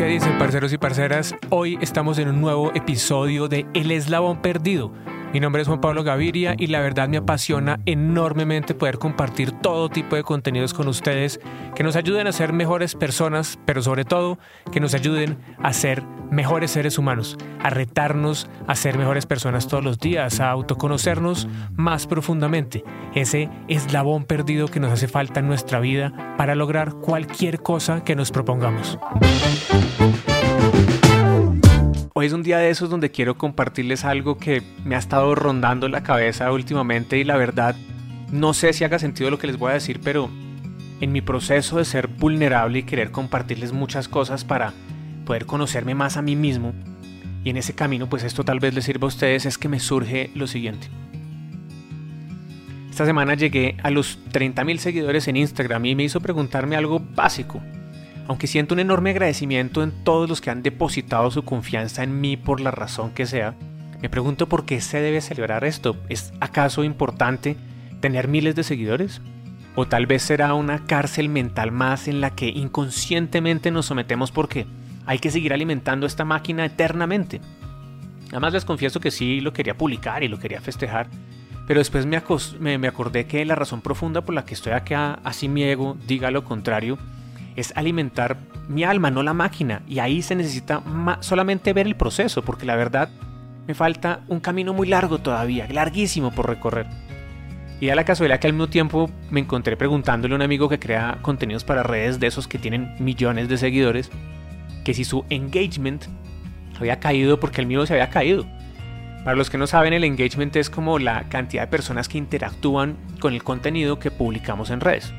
¿Qué dicen parceros y parceras? Hoy estamos en un nuevo episodio de El Eslabón Perdido mi nombre es Juan Pablo Gaviria y la verdad me apasiona enormemente poder compartir todo tipo de contenidos con ustedes que nos ayuden a ser mejores personas, pero sobre todo que nos ayuden a ser mejores seres humanos, a retarnos a ser mejores personas todos los días, a autoconocernos más profundamente, ese eslabón perdido que nos hace falta en nuestra vida para lograr cualquier cosa que nos propongamos. Hoy es un día de esos donde quiero compartirles algo que me ha estado rondando la cabeza últimamente y la verdad no sé si haga sentido lo que les voy a decir, pero en mi proceso de ser vulnerable y querer compartirles muchas cosas para poder conocerme más a mí mismo y en ese camino pues esto tal vez les sirva a ustedes es que me surge lo siguiente. Esta semana llegué a los 30.000 seguidores en Instagram y me hizo preguntarme algo básico aunque siento un enorme agradecimiento en todos los que han depositado su confianza en mí por la razón que sea, me pregunto por qué se debe celebrar esto. ¿Es acaso importante tener miles de seguidores? ¿O tal vez será una cárcel mental más en la que inconscientemente nos sometemos porque hay que seguir alimentando esta máquina eternamente? Además les confieso que sí lo quería publicar y lo quería festejar, pero después me, me, acordé que la razón profunda por la que estoy acá, así mi ego diga lo contrario, es alimentar mi alma, no la máquina. Y ahí se necesita solamente ver el proceso, porque la verdad me falta un camino muy largo todavía, larguísimo por recorrer. Y a la casualidad que al mismo tiempo me encontré preguntándole a un amigo que crea contenidos para redes de esos que tienen millones de seguidores, que si su engagement había caído porque el mío se había caído. Para los que no saben, el engagement es como la cantidad de personas que interactúan con el contenido que publicamos en redes.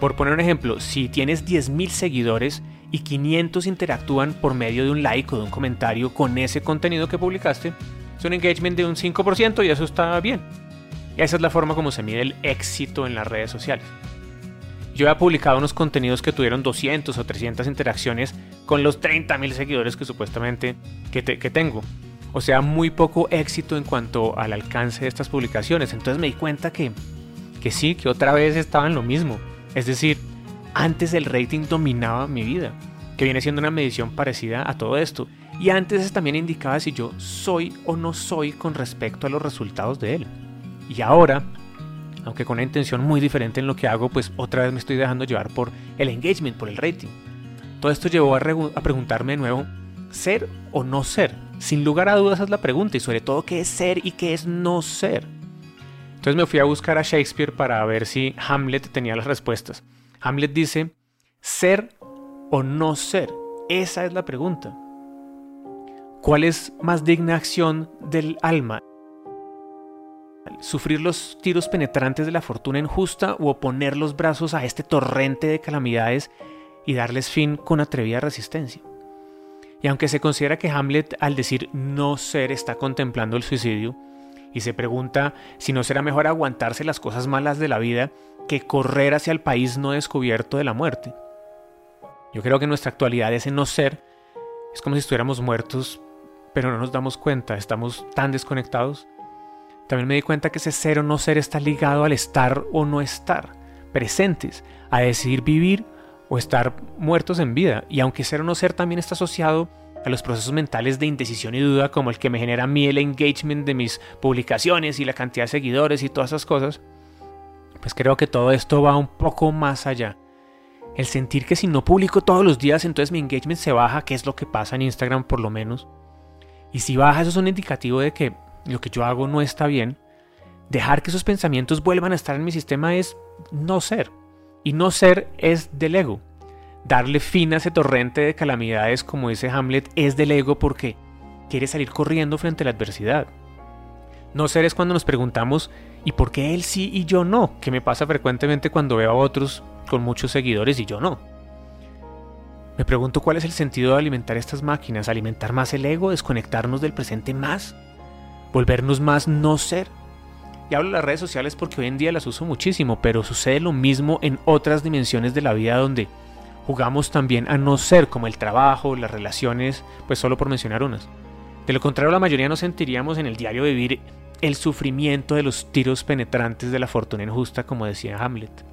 Por poner un ejemplo, si tienes 10.000 seguidores y 500 interactúan por medio de un like o de un comentario con ese contenido que publicaste, es un engagement de un 5% y eso está bien. Esa es la forma como se mide el éxito en las redes sociales. Yo he publicado unos contenidos que tuvieron 200 o 300 interacciones con los 30.000 seguidores que supuestamente que tengo. O sea, muy poco éxito en cuanto al alcance de estas publicaciones. Entonces me di cuenta que, que sí, que otra vez estaba en lo mismo. Es decir, antes el rating dominaba mi vida, que viene siendo una medición parecida a todo esto. Y antes también indicaba si yo soy o no soy con respecto a los resultados de él. Y ahora, aunque con una intención muy diferente en lo que hago, pues otra vez me estoy dejando llevar por el engagement, por el rating. Todo esto llevó a, a preguntarme de nuevo, ¿ser o no ser? Sin lugar a dudas es la pregunta y sobre todo qué es ser y qué es no ser. Entonces me fui a buscar a Shakespeare para ver si Hamlet tenía las respuestas. Hamlet dice, ser o no ser. Esa es la pregunta. ¿Cuál es más digna acción del alma? ¿Sufrir los tiros penetrantes de la fortuna injusta o oponer los brazos a este torrente de calamidades y darles fin con atrevida resistencia? Y aunque se considera que Hamlet al decir no ser está contemplando el suicidio, y se pregunta si no será mejor aguantarse las cosas malas de la vida que correr hacia el país no descubierto de la muerte. Yo creo que nuestra actualidad ese no ser es como si estuviéramos muertos, pero no nos damos cuenta, estamos tan desconectados. También me di cuenta que ese ser o no ser está ligado al estar o no estar, presentes, a decidir vivir o estar muertos en vida. Y aunque ser o no ser también está asociado a los procesos mentales de indecisión y duda como el que me genera a mí el engagement de mis publicaciones y la cantidad de seguidores y todas esas cosas, pues creo que todo esto va un poco más allá. El sentir que si no publico todos los días, entonces mi engagement se baja, que es lo que pasa en Instagram por lo menos. Y si baja, eso es un indicativo de que lo que yo hago no está bien. Dejar que esos pensamientos vuelvan a estar en mi sistema es no ser. Y no ser es del ego darle fin a ese torrente de calamidades, como dice Hamlet, es del ego porque quiere salir corriendo frente a la adversidad. No ser es cuando nos preguntamos, ¿y por qué él sí y yo no? Que me pasa frecuentemente cuando veo a otros con muchos seguidores y yo no. Me pregunto cuál es el sentido de alimentar estas máquinas, alimentar más el ego, desconectarnos del presente más, volvernos más no ser. Y hablo de las redes sociales porque hoy en día las uso muchísimo, pero sucede lo mismo en otras dimensiones de la vida donde jugamos también a no ser como el trabajo, las relaciones, pues solo por mencionar unas. De lo contrario, la mayoría nos sentiríamos en el diario vivir el sufrimiento de los tiros penetrantes de la fortuna injusta, como decía Hamlet.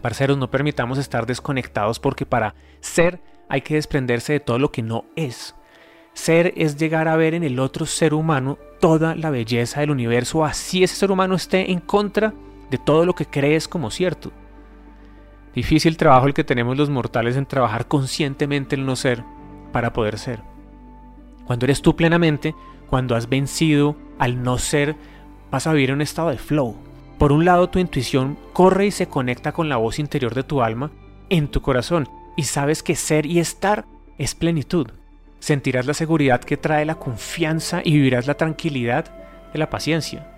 Parceros, no permitamos estar desconectados porque para ser hay que desprenderse de todo lo que no es. Ser es llegar a ver en el otro ser humano toda la belleza del universo, así ese ser humano esté en contra de todo lo que crees como cierto. Difícil trabajo el que tenemos los mortales en trabajar conscientemente el no ser para poder ser. Cuando eres tú plenamente, cuando has vencido al no ser, vas a vivir en un estado de flow. Por un lado, tu intuición corre y se conecta con la voz interior de tu alma en tu corazón y sabes que ser y estar es plenitud. Sentirás la seguridad que trae la confianza y vivirás la tranquilidad de la paciencia.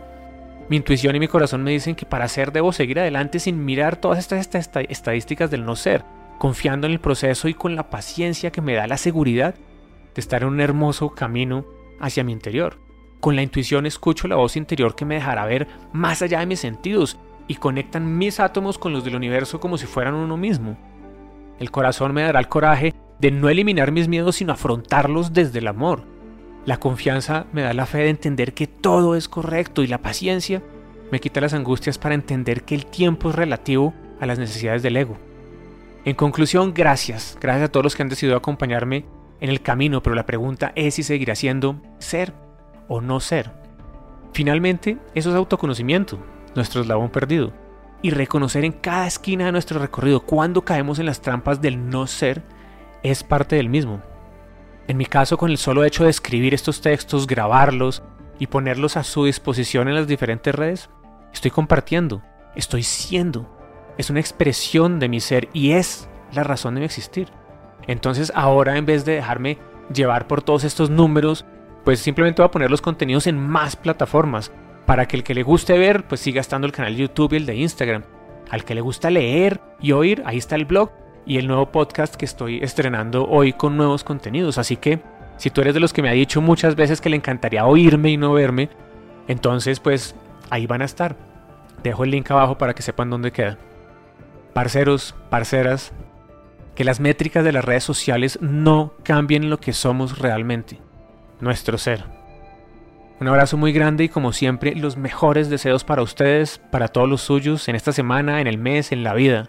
Mi intuición y mi corazón me dicen que para ser debo seguir adelante sin mirar todas estas estadísticas del no ser, confiando en el proceso y con la paciencia que me da la seguridad de estar en un hermoso camino hacia mi interior. Con la intuición escucho la voz interior que me dejará ver más allá de mis sentidos y conectan mis átomos con los del universo como si fueran uno mismo. El corazón me dará el coraje de no eliminar mis miedos sino afrontarlos desde el amor. La confianza me da la fe de entender que todo es correcto y la paciencia me quita las angustias para entender que el tiempo es relativo a las necesidades del ego. En conclusión, gracias, gracias a todos los que han decidido acompañarme en el camino, pero la pregunta es si seguirá siendo ser o no ser. Finalmente, eso es autoconocimiento, nuestro eslabón perdido, y reconocer en cada esquina de nuestro recorrido cuando caemos en las trampas del no ser es parte del mismo. En mi caso, con el solo hecho de escribir estos textos, grabarlos y ponerlos a su disposición en las diferentes redes, estoy compartiendo, estoy siendo. Es una expresión de mi ser y es la razón de mi existir. Entonces ahora en vez de dejarme llevar por todos estos números, pues simplemente voy a poner los contenidos en más plataformas para que el que le guste ver, pues siga estando el canal de YouTube y el de Instagram. Al que le gusta leer y oír, ahí está el blog y el nuevo podcast que estoy estrenando hoy con nuevos contenidos. Así que si tú eres de los que me ha dicho muchas veces que le encantaría oírme y no verme, entonces pues ahí van a estar. Dejo el link abajo para que sepan dónde queda. Parceros, parceras, que las métricas de las redes sociales no cambien lo que somos realmente, nuestro ser. Un abrazo muy grande y como siempre los mejores deseos para ustedes, para todos los suyos, en esta semana, en el mes, en la vida.